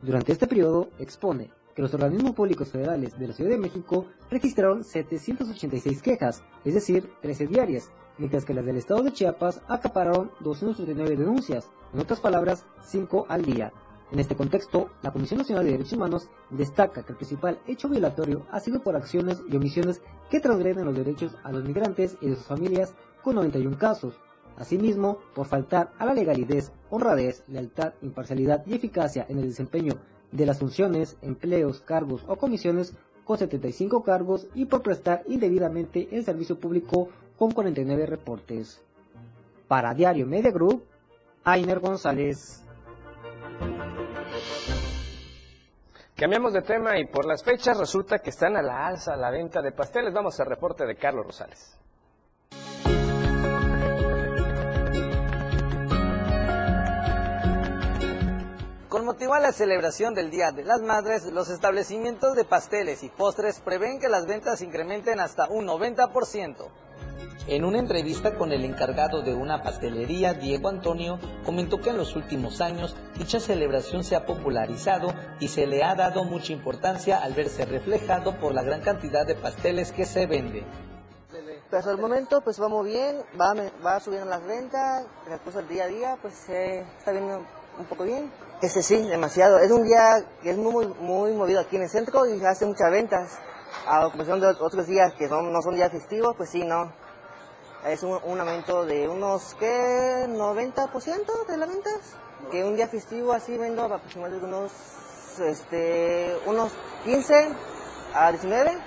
Durante este periodo, expone que los organismos públicos federales de la Ciudad de México registraron 786 quejas, es decir, 13 diarias, mientras que las del Estado de Chiapas acapararon 239 denuncias, en otras palabras, 5 al día. En este contexto, la Comisión Nacional de Derechos Humanos destaca que el principal hecho violatorio ha sido por acciones y omisiones que transgreden los derechos a los migrantes y de sus familias con 91 casos. Asimismo, por faltar a la legalidad, honradez, lealtad, imparcialidad y eficacia en el desempeño de las funciones, empleos, cargos o comisiones con 75 cargos y por prestar indebidamente el servicio público con 49 reportes. Para Diario Media Group, Ainer González. Cambiamos de tema y por las fechas resulta que están a la alza la venta de pasteles. Vamos al reporte de Carlos Rosales. Motivo a la celebración del Día de las Madres, los establecimientos de pasteles y postres prevén que las ventas incrementen hasta un 90%. En una entrevista con el encargado de una pastelería, Diego Antonio, comentó que en los últimos años dicha celebración se ha popularizado y se le ha dado mucha importancia al verse reflejado por la gran cantidad de pasteles que se vende. Pues al momento pues vamos bien, va, va subiendo las ventas, el día a día pues eh, está viendo un poco bien. Ese sí, demasiado. Es un día que es muy, muy movido aquí en el centro y hace muchas ventas. A comparación de otros días que no son días festivos, pues sí, no. Es un, aumento de unos, ¿qué? 90% de las ventas. Que un día festivo así vendo aproximadamente unos, este, unos 15 a 19.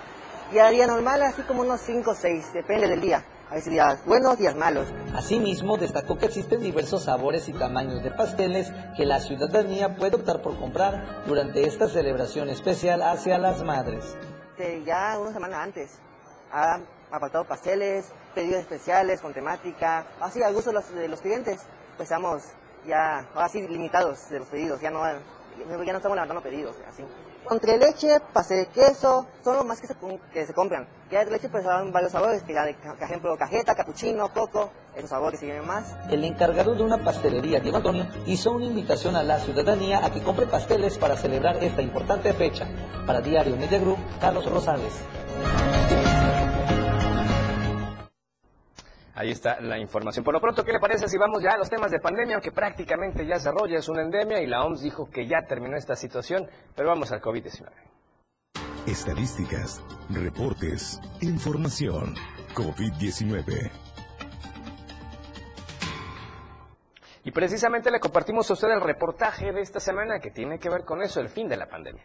Y a día normal así como unos 5 o 6, depende del día. Hay días buenos, días malos. Asimismo, destacó que existen diversos sabores y tamaños de pasteles que la ciudadanía puede optar por comprar durante esta celebración especial hacia las madres. ya una semana antes ha apartado pasteles, pedidos especiales con temática, así al gusto de los, de los clientes. Pues estamos ya así limitados de los pedidos, ya no, ya no estamos levantando pedidos, así. Entre leche, pastel de queso, son los más que se, que se compran. Ya de leche pues dan varios sabores, por ejemplo cajeta, capuchino, coco, esos sabores que vienen más. El encargado de una pastelería, Diego Antonio, hizo una invitación a la ciudadanía a que compre pasteles para celebrar esta importante fecha. Para Diario Media Group, Carlos Rosales. Ahí está la información. Por lo pronto, ¿qué le parece si vamos ya a los temas de pandemia? Aunque prácticamente ya se arrolla, es una endemia y la OMS dijo que ya terminó esta situación, pero vamos al COVID-19. Estadísticas, reportes, información. COVID-19. Y precisamente le compartimos a usted el reportaje de esta semana que tiene que ver con eso, el fin de la pandemia.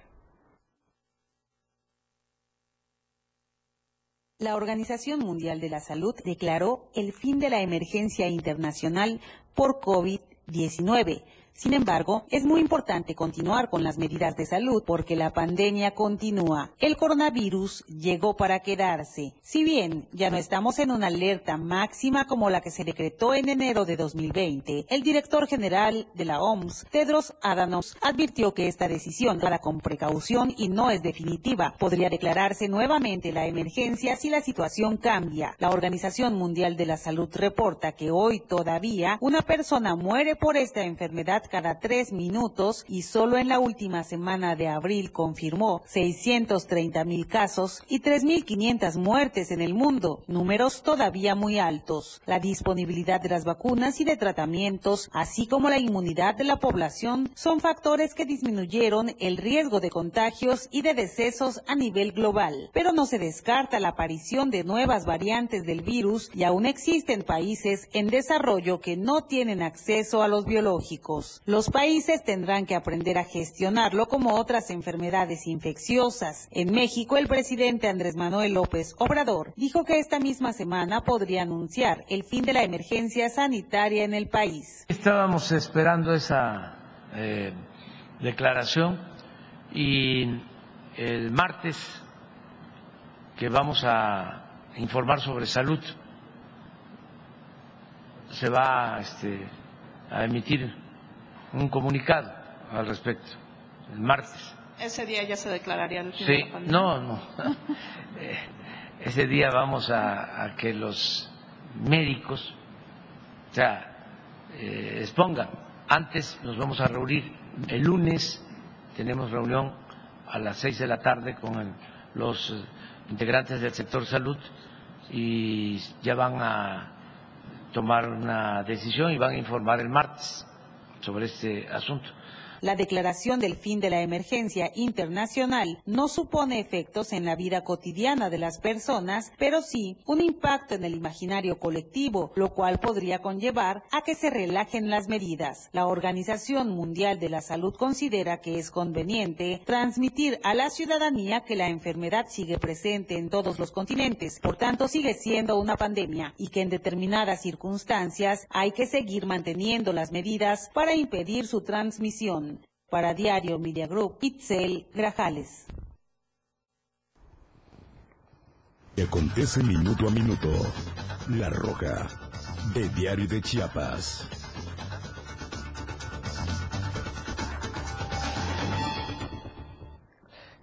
La Organización Mundial de la Salud declaró el fin de la emergencia internacional por COVID-19 sin embargo, es muy importante continuar con las medidas de salud porque la pandemia continúa. El coronavirus llegó para quedarse. Si bien ya no estamos en una alerta máxima como la que se decretó en enero de 2020, el director general de la OMS, Tedros Adhanom, advirtió que esta decisión para con precaución y no es definitiva. Podría declararse nuevamente la emergencia si la situación cambia. La Organización Mundial de la Salud reporta que hoy todavía una persona muere por esta enfermedad cada tres minutos y solo en la última semana de abril confirmó 630 mil casos y 3.500 muertes en el mundo, números todavía muy altos. La disponibilidad de las vacunas y de tratamientos, así como la inmunidad de la población, son factores que disminuyeron el riesgo de contagios y de decesos a nivel global. Pero no se descarta la aparición de nuevas variantes del virus y aún existen países en desarrollo que no tienen acceso a los biológicos. Los países tendrán que aprender a gestionarlo como otras enfermedades infecciosas. En México, el presidente Andrés Manuel López Obrador dijo que esta misma semana podría anunciar el fin de la emergencia sanitaria en el país. Estábamos esperando esa eh, declaración y el martes que vamos a informar sobre salud se va este, a emitir un comunicado al respecto el martes. Ese día ya se declararía el fin sí, de la pandemia. No, no. Eh, ese día vamos a, que los médicos o sea, eh, expongan. Antes nos vamos a reunir el lunes, tenemos reunión a las seis de la tarde con los integrantes del sector salud y ya van a tomar una decisión y van a informar el martes sobre este asunto. La declaración del fin de la emergencia internacional no supone efectos en la vida cotidiana de las personas, pero sí un impacto en el imaginario colectivo, lo cual podría conllevar a que se relajen las medidas. La Organización Mundial de la Salud considera que es conveniente transmitir a la ciudadanía que la enfermedad sigue presente en todos los continentes, por tanto sigue siendo una pandemia y que en determinadas circunstancias hay que seguir manteniendo las medidas para impedir su transmisión. Para Diario Media Group, Itzel Grajales. Acontece minuto a minuto. La Roja, de Diario de Chiapas.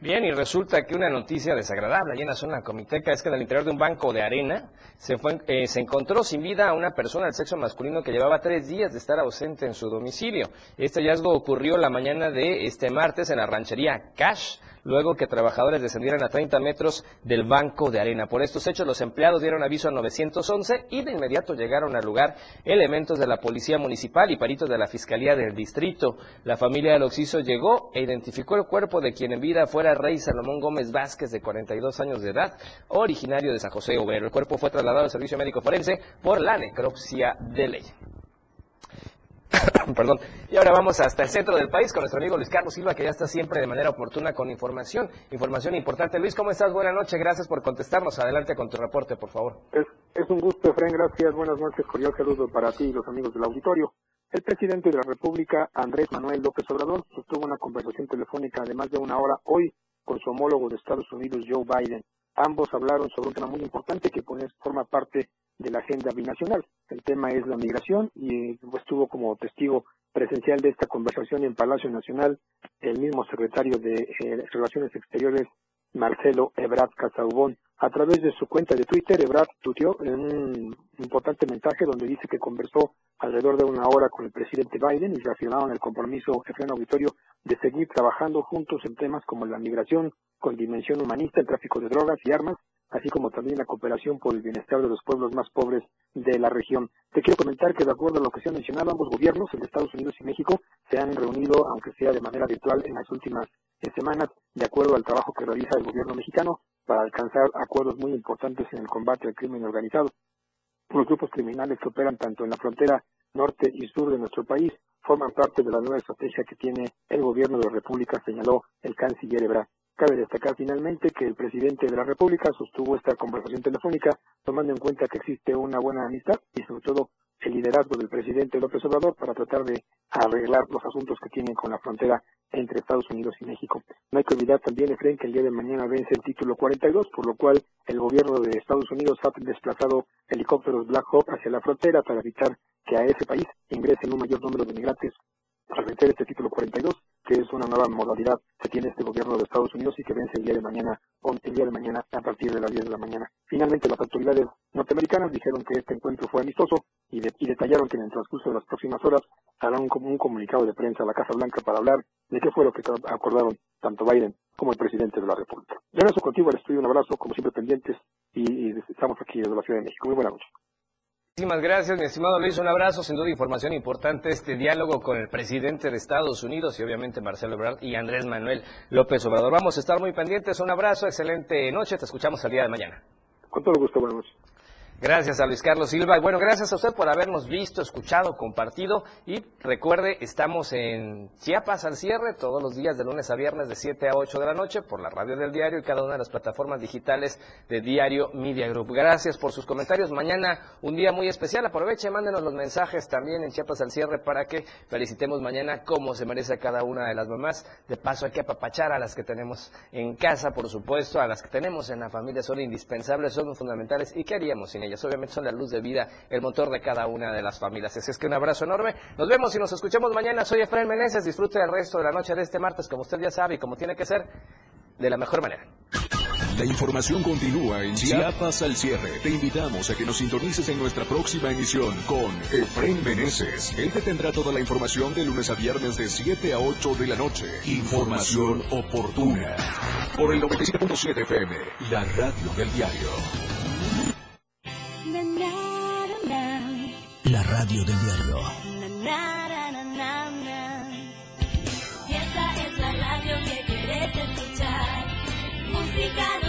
Bien, y resulta que una noticia desagradable allí en la zona comiteca es que en el interior de un banco de arena se, fue, eh, se encontró sin vida a una persona del sexo masculino que llevaba tres días de estar ausente en su domicilio. Este hallazgo ocurrió la mañana de este martes en la ranchería Cash, luego que trabajadores descendieran a 30 metros del banco de arena. Por estos hechos, los empleados dieron aviso a 911 y de inmediato llegaron al lugar elementos de la Policía Municipal y peritos de la Fiscalía del Distrito. La familia del Oxiso llegó e identificó el cuerpo de quien en vida fuera Rey Salomón Gómez Vázquez, de 42 años de edad, originario de San José Obrero. El cuerpo fue trasladado al Servicio Médico Forense por la necropsia de ley. Perdón. Y ahora vamos hasta el centro del país con nuestro amigo Luis Carlos Silva, que ya está siempre de manera oportuna con información, información importante. Luis, ¿cómo estás? Buenas noches, gracias por contestarnos. Adelante con tu reporte, por favor. Es, un gusto, Efraín, gracias. Buenas noches, cordial saludo para ti y los amigos del auditorio. El presidente de la República, Andrés Manuel López Obrador, sostuvo una conversación telefónica de más de una hora hoy con su homólogo de Estados Unidos, Joe Biden. Ambos hablaron sobre un tema muy importante que pues, forma parte de la agenda binacional. El tema es la migración y pues, estuvo como testigo presencial de esta conversación en Palacio Nacional, el mismo secretario de eh, Relaciones Exteriores, Marcelo Ebrard Casaubón. A través de su cuenta de Twitter, Ebrard tuiteó un importante mensaje donde dice que conversó alrededor de una hora con el presidente Biden y reafirmaron el compromiso, en auditorio, de seguir trabajando juntos en temas como la migración con dimensión humanista, el tráfico de drogas y armas, así como también la cooperación por el bienestar de los pueblos más pobres de la región. Te quiero comentar que de acuerdo a lo que se ha mencionado, ambos gobiernos, el Estados Unidos y México, se han reunido, aunque sea de manera virtual, en las últimas eh, semanas, de acuerdo al trabajo que realiza el gobierno mexicano para alcanzar acuerdos muy importantes en el combate al crimen organizado. Los grupos criminales que operan tanto en la frontera norte y sur de nuestro país forman parte de la nueva estrategia que tiene el gobierno de la República, señaló el canciller Ebrard. Cabe destacar finalmente que el presidente de la República sostuvo esta conversación telefónica tomando en cuenta que existe una buena amistad y sobre todo el liderazgo del presidente López Obrador para tratar de arreglar los asuntos que tienen con la frontera entre Estados Unidos y México. No hay que olvidar también, Efraín, que el día de mañana vence el título 42, por lo cual el gobierno de Estados Unidos ha desplazado helicópteros Black Hawk hacia la frontera para evitar que a ese país ingresen un mayor número de migrantes al vencer este título 42 que es una nueva modalidad que tiene este gobierno de Estados Unidos y que vence el día de mañana, el día de mañana a partir de las 10 de la mañana. Finalmente, las autoridades norteamericanas dijeron que este encuentro fue amistoso y, detallaron que en el transcurso de las próximas horas harán un, un comunicado de prensa a la Casa Blanca para hablar de qué fue lo que acordaron tanto Biden como el presidente de la República. Yo eso contigo, les estudio un abrazo, como siempre pendientes, y, y estamos aquí desde la Ciudad de México. Muy buena noche. Muchísimas gracias, mi estimado Luis. Un abrazo, sin duda información importante, este diálogo con el presidente de Estados Unidos y obviamente Marcelo Ebrard y Andrés Manuel López Obrador. Vamos a estar muy pendientes. Un abrazo, excelente noche. Te escuchamos el día de mañana. Con todo gusto, buenas noches. Gracias a Luis Carlos Silva. Y bueno, gracias a usted por habernos visto, escuchado, compartido. Y recuerde, estamos en Chiapas al cierre todos los días de lunes a viernes de 7 a 8 de la noche por la radio del diario y cada una de las plataformas digitales de Diario Media Group. Gracias por sus comentarios. Mañana un día muy especial. Aproveche, mándenos los mensajes también en Chiapas al cierre para que felicitemos mañana como se merece a cada una de las mamás. De paso hay que apapachar a las que tenemos en casa, por supuesto, a las que tenemos en la familia. Son indispensables, son fundamentales. ¿Y qué haríamos sin ellas? Obviamente son la luz de vida, el motor de cada una de las familias. Así es que un abrazo enorme. Nos vemos y nos escuchamos mañana. Soy Efraín Meneses. Disfrute el resto de la noche de este martes, como usted ya sabe y como tiene que ser, de la mejor manera. La información continúa en Chiapas al cierre. Te invitamos a que nos sintonices en nuestra próxima emisión con Efraín Meneses. Él te tendrá toda la información de lunes a viernes de 7 a 8 de la noche. Información oportuna. Por el 97.7 FM, la radio del diario. Radio del diario. Esta es la radio que quieres escuchar. Música,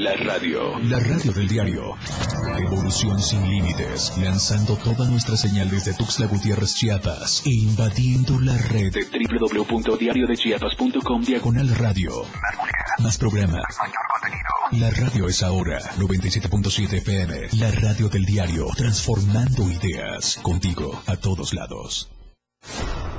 la radio. La radio del diario. Evolución sin límites. Lanzando toda nuestra señal desde Tuxtla Gutiérrez, Chiapas. E invadiendo la red de www.diariodechiapas.com diagonal radio. Más programas. Mayor contenido. La radio es ahora 97.7 FM. La radio del diario. Transformando ideas. Contigo a todos lados.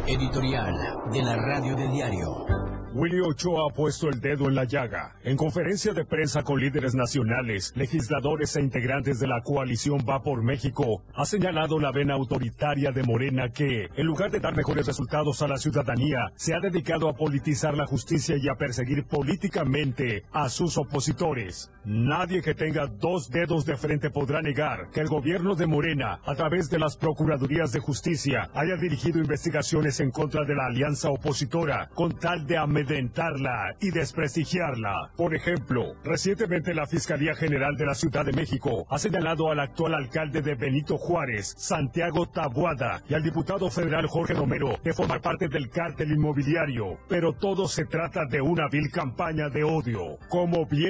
Editorial de la radio del diario. Willy Ochoa ha puesto el dedo en la llaga. En conferencia de prensa con líderes nacionales, legisladores e integrantes de la coalición Va por México, ha señalado la vena autoritaria de Morena que, en lugar de dar mejores resultados a la ciudadanía, se ha dedicado a politizar la justicia y a perseguir políticamente a sus opositores. Nadie que tenga dos dedos de frente podrá negar que el gobierno de Morena, a través de las Procuradurías de Justicia, haya dirigido investigaciones en contra de la alianza opositora con tal de amedrentarla y desprestigiarla. Por ejemplo, recientemente la Fiscalía General de la Ciudad de México ha señalado al actual alcalde de Benito Juárez, Santiago Tabuada, y al diputado federal Jorge Romero de formar parte del cártel inmobiliario. Pero todo se trata de una vil campaña de odio. Como bien